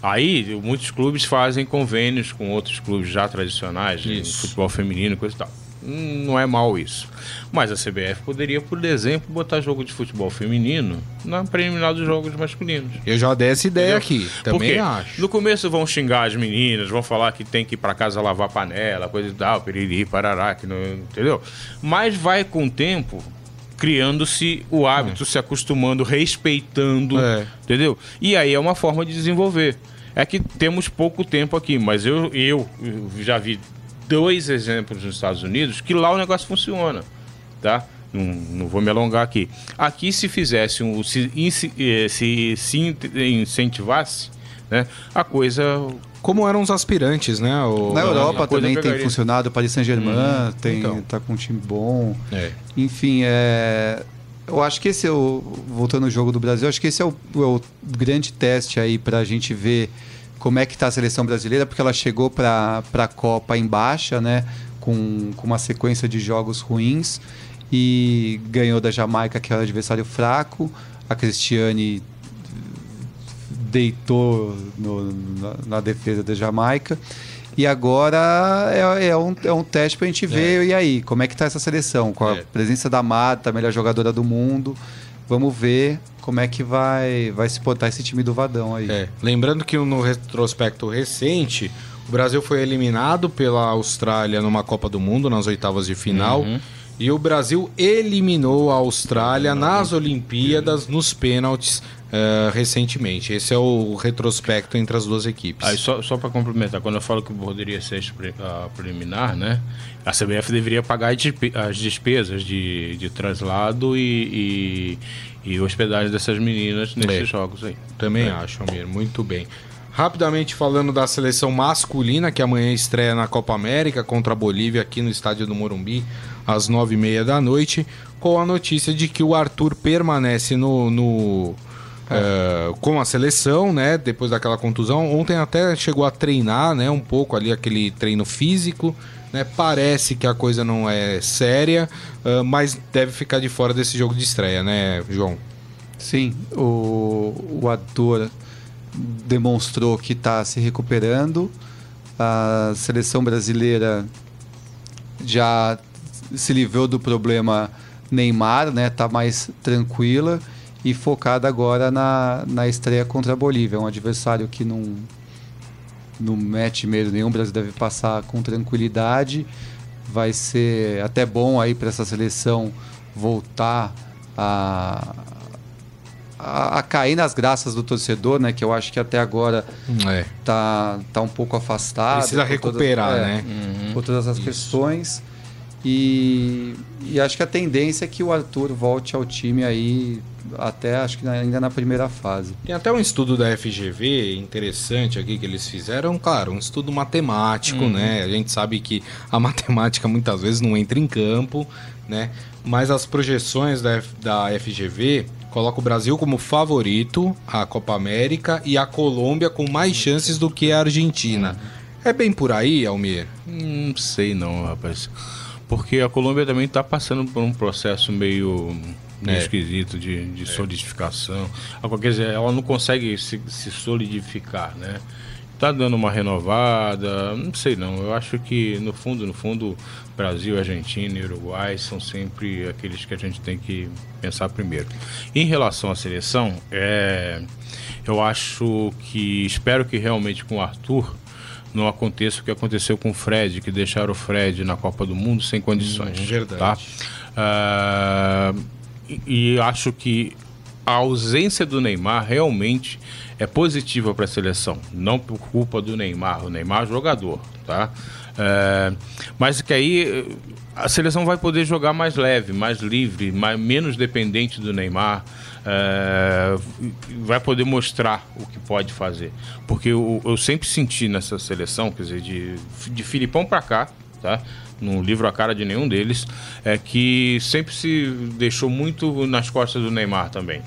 Aí, muitos clubes fazem convênios com outros clubes já tradicionais, de futebol feminino, coisa e tal. Não é mal isso. Mas a CBF poderia, por exemplo, botar jogo de futebol feminino na preliminar dos jogos masculinos. Eu já dei essa ideia Entendeu? aqui. Também Porque acho. No começo vão xingar as meninas, vão falar que tem que ir pra casa lavar panela, coisa e tal, piriri, parará, que não, entendeu? Mas vai com o tempo criando-se o hábito, se acostumando, respeitando, É. entendeu? E aí é uma forma de desenvolver. É que temos pouco tempo aqui, mas eu, eu já vi dois exemplos nos Estados Unidos que lá o negócio funciona, tá? Não, não vou me alongar aqui. Aqui se fizesse um, se, eh, se, se in- incentivasse, né, a coisa Como eram os aspirantes, né? O- Na Europa também tem funcionado, o Paris Saint-Germain tem, Então. tá com um time bom. É. Enfim, é, eu acho que esse é o. Voltando ao jogo do Brasil, acho que esse é o, é o grande teste aí para a gente ver como é que está a seleção brasileira, porque ela chegou para a Copa em baixa, né? Com, com uma sequência de jogos ruins e ganhou da Jamaica, que era um adversário fraco. A Cristiane deitou no- na, na defesa da Jamaica. E agora é, é um, é um teste pra gente ver, e aí, como é que tá essa seleção? Com a É. presença da Mata, a melhor jogadora do mundo. Vamos ver como é que vai, vai se botar esse time do Vadão aí. É, Lembrando que no retrospecto recente, o Brasil foi eliminado pela Austrália numa Copa do Mundo, nas oitavas de final. Uhum. E o Brasil eliminou a Austrália nas Olimpíadas, nos pênaltis, eh, recentemente. Esse é o retrospecto entre as duas equipes. Aí só, só para complementar, quando eu falo que poderia ser ah, preliminar, né? A CBF deveria pagar as despe- as despesas de, de traslado e, e, e hospedagem dessas meninas nesses É. jogos aí. Também acho, Almir. Muito bem. Rapidamente falando da seleção masculina, que amanhã estreia na Copa América contra a Bolívia aqui no estádio do Morumbi, às nove e meia da noite, com a notícia de que o Arthur permanece no. no eh, com a seleção, né? Depois daquela contusão. Ontem até chegou a treinar, né? Um pouco ali, aquele treino físico. Né? Parece que a coisa não é séria, eh, mas deve ficar de fora desse jogo de estreia, né, João? Sim, o, o ator demonstrou que está se recuperando. A seleção brasileira já se livrou do problema Neymar, né? Tá mais tranquila e focada agora na, na estreia contra a Bolívia, um adversário que não não mete medo nenhum, o Brasil deve passar com tranquilidade. Vai ser até bom aí para essa seleção voltar a, a, a cair nas graças do torcedor, né? Que eu acho que até agora É. tá, tá um pouco afastado. Precisa recuperar, é, né? Por todas as questões. E, e acho que a tendência é que o Arthur volte ao time aí até acho que ainda na primeira fase. Tem até um estudo da FGV interessante aqui que eles fizeram, claro, um estudo matemático, né? A gente sabe que a matemática muitas vezes não entra em campo, né? Mas as projeções da, F- da FGV colocam o Brasil como favorito à Copa América e a Colômbia com mais chances do que a Argentina. É bem por aí, Almir? Não sei não, rapaz. Porque a Colômbia também está passando por um processo meio, meio É. esquisito de, de solidificação. Ah, Quer dizer, ela não consegue se, se solidificar, né? Tá dando uma renovada, não sei não. Eu acho que no fundo, no fundo, Brasil, Argentina e Uruguai são sempre aqueles que a gente tem que pensar primeiro. Em relação à seleção, é, eu acho que espero que realmente com o Arthur não aconteça o que aconteceu com o Fred, que deixaram o Fred na Copa do Mundo sem condições. Hum, verdade. Tá? Ah, e, e acho que a ausência do Neymar realmente é positiva para a seleção, não por culpa do Neymar. O Neymar é jogador, tá? É, mas que aí a seleção vai poder jogar mais leve, mais livre, mais, menos dependente do Neymar. É, vai poder mostrar o que pode fazer. Porque eu, eu sempre senti nessa seleção, quer dizer, de, de Filipão para cá, tá? Não livro a cara de nenhum deles, é que sempre se deixou muito nas costas do Neymar também.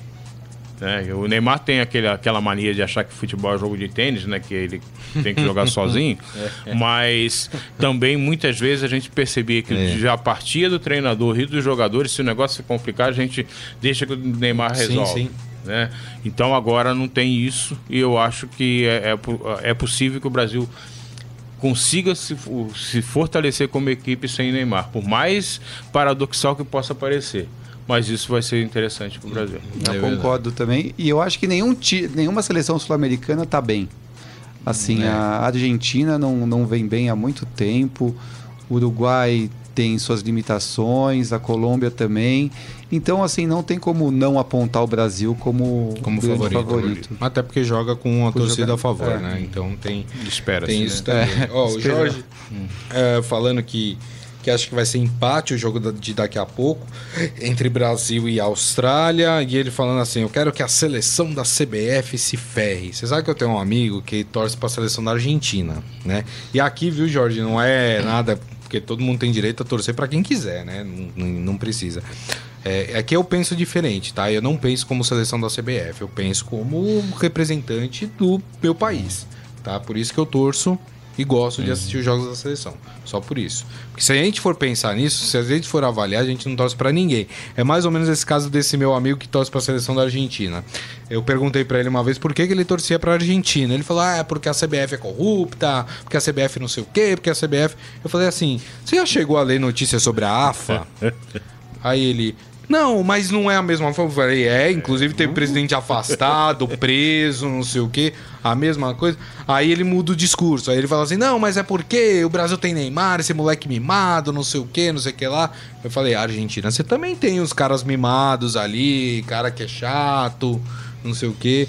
Né? O Neymar tem aquele, aquela mania de achar que futebol é jogo de tênis, né? Que ele tem que jogar sozinho. Mas também muitas vezes a gente percebia que já partia do treinador e dos jogadores, se o negócio se complicar, a gente deixa que o Neymar Sim, resolve. sim. né? Então agora não tem isso e eu acho que é, é, é possível que o Brasil consiga se, se fortalecer como equipe sem Neymar, por mais paradoxal que possa parecer. Mas isso vai ser interessante para o Brasil. Eu É concordo também. E eu acho que nenhum ti, nenhuma seleção sul-americana tá bem. Assim, É. a Argentina não, não vem bem há muito tempo. O Uruguai tem suas limitações, a Colômbia também. Então, assim, não tem como não apontar o Brasil como, Como favorito. favorito. Até porque joga com a Por torcida jogar- a favor, é. né? Então tem, Espera-se, tem né? isso também. Ó, o espera. Jorge é, falando que, que acha que vai ser empate o jogo de daqui a pouco entre Brasil e Austrália. E ele falando assim: Eu quero que a seleção da CBF se ferre. Você sabe que eu tenho um amigo que torce pra seleção da Argentina, né? E aqui, viu, Jorge, não é nada. Porque todo mundo tem direito a torcer pra quem quiser, né? Não, não- precisa. É, aqui eu penso diferente, tá? Eu não penso como seleção da CBF, eu penso como representante do meu país, tá? Por isso que eu torço e gosto de assistir os jogos da seleção. Só por isso. Porque se a gente for pensar nisso, se a gente for avaliar, a gente não torce pra ninguém. É mais ou menos esse caso desse meu amigo que torce pra seleção da Argentina. Eu perguntei pra ele uma vez por que, que ele torcia pra Argentina. Ele falou: "Ah, é porque a CBF é corrupta, porque a CBF não sei o quê, porque a CBF". Eu falei assim: "Você já chegou a ler notícias sobre a AFA?" Aí ele, não, mas não é a mesma forma. Eu falei, é, inclusive teve presidente afastado, preso, não sei o quê, a mesma coisa. Aí ele muda o discurso. Aí ele fala assim: não, mas é porque o Brasil tem Neymar, esse moleque mimado, não sei o quê, não sei o que lá. Eu falei, Argentina, você também tem os caras mimados ali, cara que é chato, não sei o quê.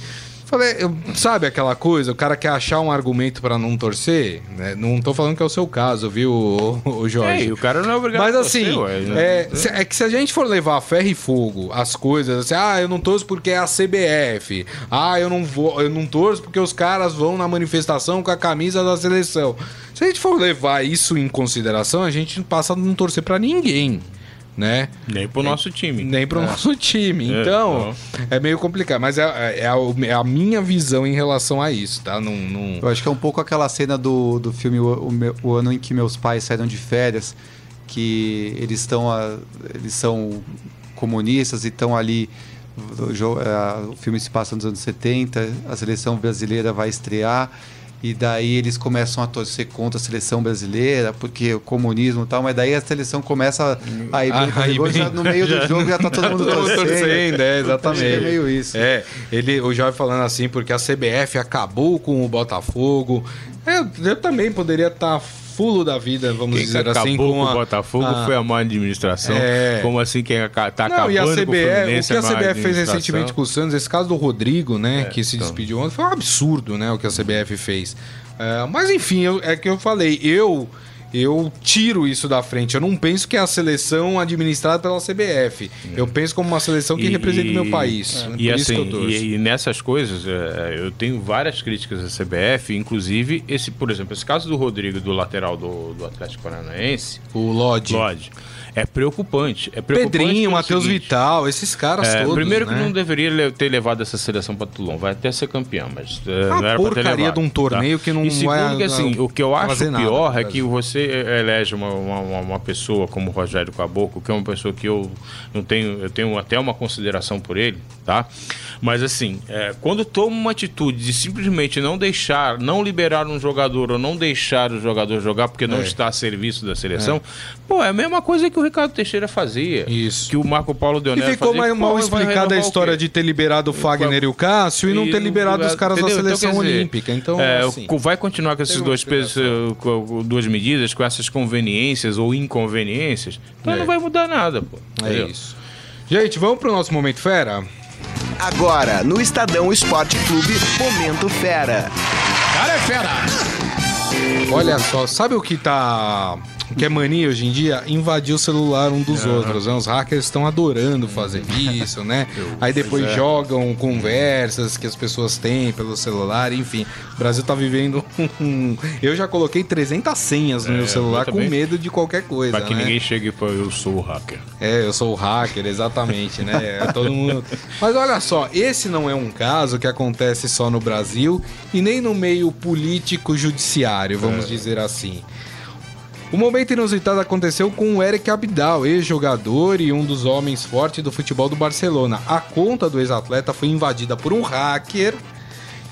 Falei, eu- sabe aquela coisa? O cara quer achar um argumento pra não torcer? né? Não tô falando que é o seu caso, viu, o, o Jorge? É, e o cara não é obrigado Mas a assim, torcer, ué, né? é, é que se a gente for levar ferro e fogo as coisas, assim, ah, eu não torço porque é a CBF, ah, eu não vou, eu não torço porque os caras vão na manifestação com a camisa da seleção. Se a gente for levar isso em consideração, a gente passa a não torcer pra ninguém, né? Nem pro nosso time. Nem pro nosso time. É, Então, é meio complicado. Mas é, é a, é a minha visão em relação a isso, tá? Não, não... Eu acho que é um pouco aquela cena do, do filme o, o meu- o ano em que meus pais saíram de férias, que eles estão eles são comunistas e estão ali o, o filme se passa nos anos 70, a seleção brasileira vai estrear e daí eles começam a torcer contra a seleção brasileira porque o comunismo e tal, mas daí a seleção começa a ir bem, Ah, aí rigor, bem. já no meio do jogo já tá todo mundo Todo mundo torcendo. torcendo, é, que exatamente. é meio isso. É, ele, o Jorge falando assim, porque a CBF acabou com o Botafogo. É, eu também poderia estar fulo da vida, vamos Quem dizer assim, com com o a, Botafogo a- foi a má administração. É. Como assim quem tá Não, acabando e a com o CBF, o Fluminense que a é má CBF fez recentemente com o Santos, esse caso do Rodrigo, né, que se então. despediu ontem, foi um absurdo, né, o que a CBF fez. É, mas enfim, eu- é que eu falei, eu eu tiro isso da frente. Eu não penso que é a seleção administrada pela CBF. Eu penso como uma seleção que E- representa o meu país. Por E assim, e, e nessas coisas, é, eu tenho várias críticas à CBF, inclusive esse, por exemplo, esse caso do Rodrigo, do lateral do, do Atlético Paranaense, O Lodge. Lodge, é preocupante. É preocupante Pedrinho, Matheus seguinte, Vital, esses caras é, todos. primeiro né? que não deveria ter levado essa seleção para Toulon, vai até ser campeão, mas é, Uma não era pra ter porcaria levado, de um torneio tá? que não E segundo vai, que assim, não o que eu acho nada pior pro é que você elege uma, uma, uma- uma pessoa como o Rogério Caboclo, que é uma pessoa que eu não tenho, eu tenho até uma consideração por ele, tá? Mas assim, é, quando toma uma atitude de simplesmente não deixar, não liberar um jogador ou não deixar o jogador jogar porque não É. está a serviço da seleção, pô, é a mesma coisa que o Ricardo Teixeira fazia. Isso. Que o Marco Paulo E Deonero ficou fazia, mal explicada a história de ter liberado o Fagner e o Cássio e não ter liberado os caras da Entendeu? Então, seleção quer dizer, olímpica. Então, é, assim, vai continuar com esses dois pesos, eh, com- duas medidas, com essas conveniências ou inconveniências, então É. não vai mudar nada, pô. é Entendeu? isso. Gente, vamos pro nosso Momento Fera? Agora, no Estadão Esporte Clube, Momento Fera. Olha só, sabe o que tá que é mania hoje em dia, invadir o celular um dos outros. Né? Os hackers estão adorando fazer isso, né? Aí depois é. jogam conversas que as pessoas têm pelo celular, enfim. O Brasil tá vivendo um... Eu já coloquei 300 senhas no É, meu celular com medo de qualquer coisa, Pra que né? ninguém chegue e fale, eu sou o hacker. É, eu sou o hacker, exatamente, né? É, todo mundo... Mas olha só, esse não é um caso que acontece só no Brasil e nem no meio político-judiciário, vamos dizer assim. O momento inusitado aconteceu com o Eric Abidal, ex-jogador e um dos homens fortes do futebol do Barcelona. A conta do ex-atleta foi invadida por um hacker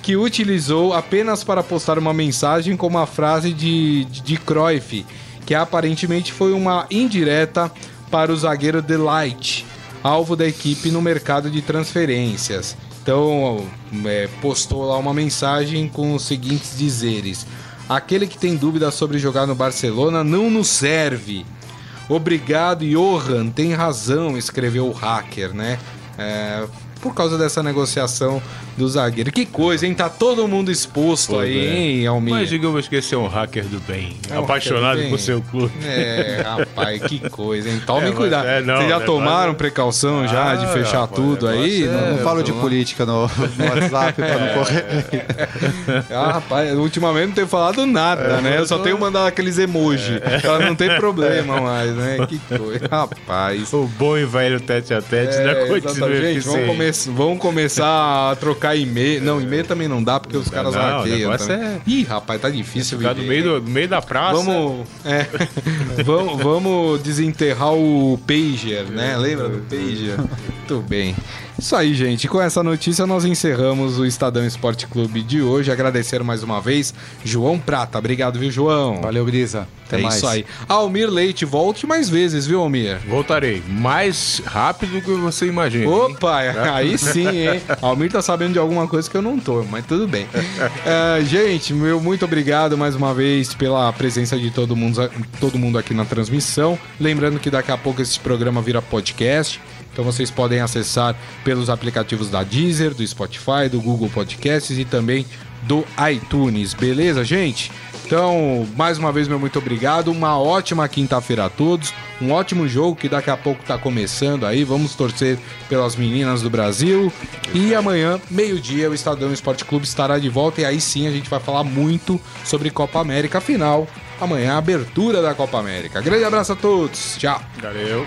que utilizou apenas para postar uma mensagem com uma frase de, de, de Cruyff, que aparentemente foi uma indireta para o zagueiro Delight, alvo da equipe no mercado de transferências. Então, é, postou lá uma mensagem com os seguintes dizeres: Aquele que tem dúvidas sobre jogar no Barcelona não nos serve. Obrigado, Johan, tem razão, escreveu o hacker, né? É, por causa dessa negociação do zagueiro. Que coisa, hein? Tá todo mundo exposto Pois aí, é. hein, Almir? Mas digamos que esse é um hacker do bem. É um apaixonado hacker do bem. por seu clube. É, rapaz, que coisa, hein? Tome É, cuidado. é, não, Vocês já né, tomaram mas- precaução já de Ah, fechar rapaz, tudo aí? negócio é- Não falo de política no, no WhatsApp pra não correr. Ah, rapaz, ultimamente não tenho falado nada, né? Eu só tenho mandado aqueles emoji. Pra não ter problema mais, né? Que coisa. Rapaz. O bom e velho tete a tete, É, né? exatamente. Continua Gente, vamos, eficiente. Vamos começar a trocar e-mail. Não, e-mail também não dá, porque os caras Não, hackeiam. também. é- Ih, rapaz, tá difícil viver. no meio, do, no meio da praça. Vamos, é, vamos, vamos desenterrar o Pager, né? Lembra do Pager? Muito bem. Isso aí, gente. Com essa notícia, nós encerramos o Estadão Esporte Clube de hoje. Agradecer mais uma vez, João Prata. Obrigado, viu, João? Valeu, Brisa. Até é mais. isso aí. Almir Leite, volte mais vezes, viu, Almir? Voltarei. Mais rápido do que você imagina. Opa, aí sim, hein? Almir tá sabendo de alguma coisa que eu não tô, mas tudo bem. É, gente, meu muito obrigado mais uma vez pela presença de todo mundo, todo mundo aqui na transmissão. Lembrando que daqui a pouco esse programa vira podcast. Então vocês podem acessar pelos aplicativos da Deezer, do Spotify, do Google Podcasts e também do iTunes. Beleza, gente? Então, mais uma vez, meu muito obrigado. Uma ótima quinta-feira a todos. Um ótimo jogo que daqui a pouco tá começando aí. Vamos torcer pelas meninas do Brasil. E amanhã, meio-dia, o Estadão Esporte Clube estará de volta. E aí sim a gente vai falar muito sobre Copa América. Afinal, amanhã é a abertura da Copa América. Grande abraço a todos. Tchau. Valeu.